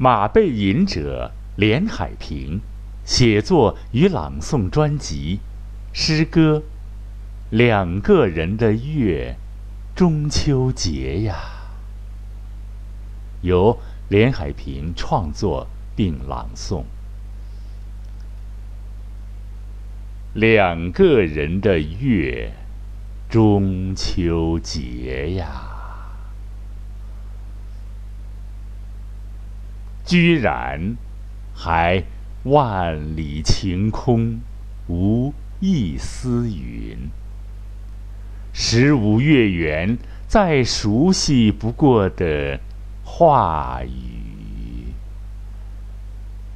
马背吟者连海平，写作与朗诵专辑，诗歌《两个人的月》，中秋节呀，由连海平创作并朗诵。两个人的月，中秋节呀。居然还万里晴空，无一丝云。十五月圆，再熟悉不过的话语。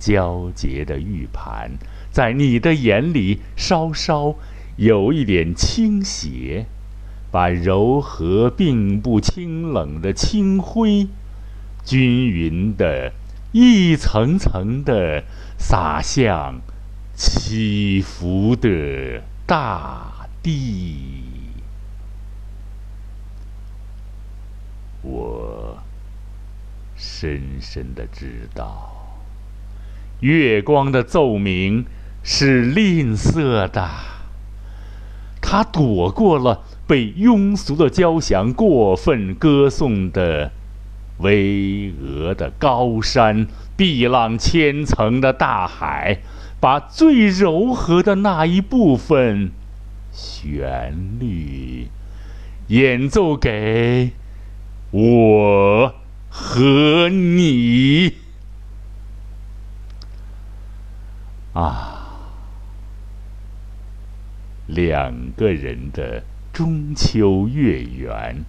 皎洁的玉盘，在你的眼里稍稍有一点倾斜，把柔和并不清冷的清辉，均匀的。一层层的洒向起伏的大地，我深深的知道，月光的奏鸣是吝啬的，它躲过了被庸俗的交响过分歌颂的。巍峨的高山，碧浪千层的大海，把最柔和的那一部分旋律演奏给我和你啊，两个人的中秋月圆。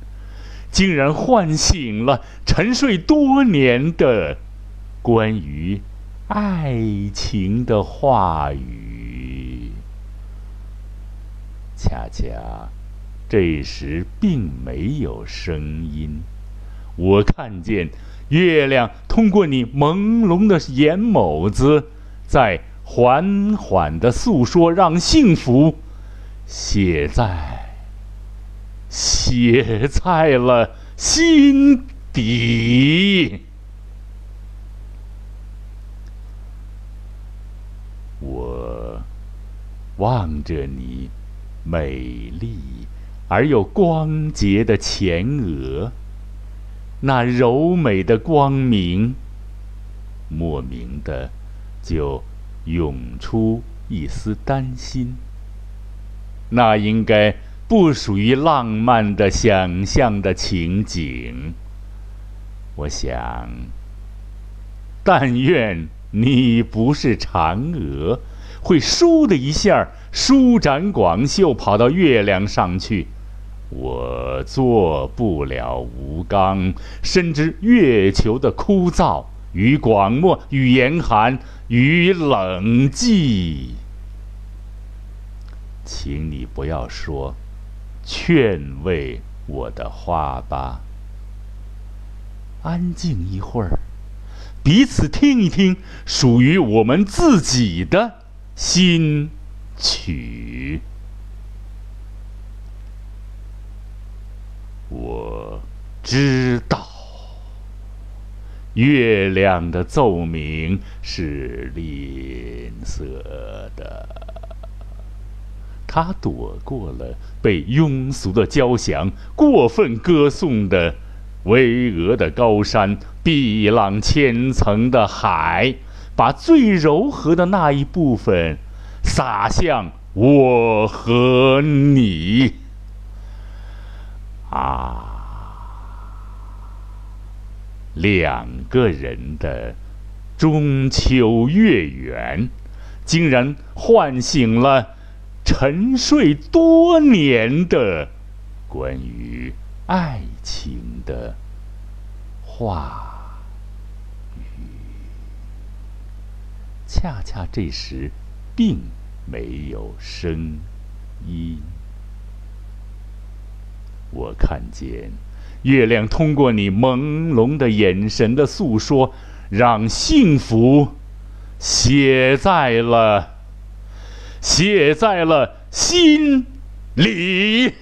竟然唤醒了沉睡多年的关于爱情的话语。恰恰这时并没有声音，我看见月亮通过你朦胧的眼眸子，在缓缓的诉说，让幸福写在。写在了心底。我望着你美丽而又光洁的前额，那柔美的光明，莫名的就涌出一丝担心。那应该。不属于浪漫的想象的情景。我想，但愿你不是嫦娥，会倏的一下舒展广袖，跑到月亮上去。我做不了吴刚，深知月球的枯燥与广漠与严寒与冷寂。请你不要说。劝慰我的花吧，安静一会儿，彼此听一听属于我们自己的新曲。我知道，月亮的奏鸣是吝啬的。他躲过了被庸俗的交响过分歌颂的巍峨的高山、碧浪千层的海，把最柔和的那一部分洒向我和你。啊，两个人的中秋月圆，竟然唤醒了。沉睡多年的关于爱情的话语，恰恰这时并没有声音。我看见月亮通过你朦胧的眼神的诉说，让幸福写在了。写在了心里。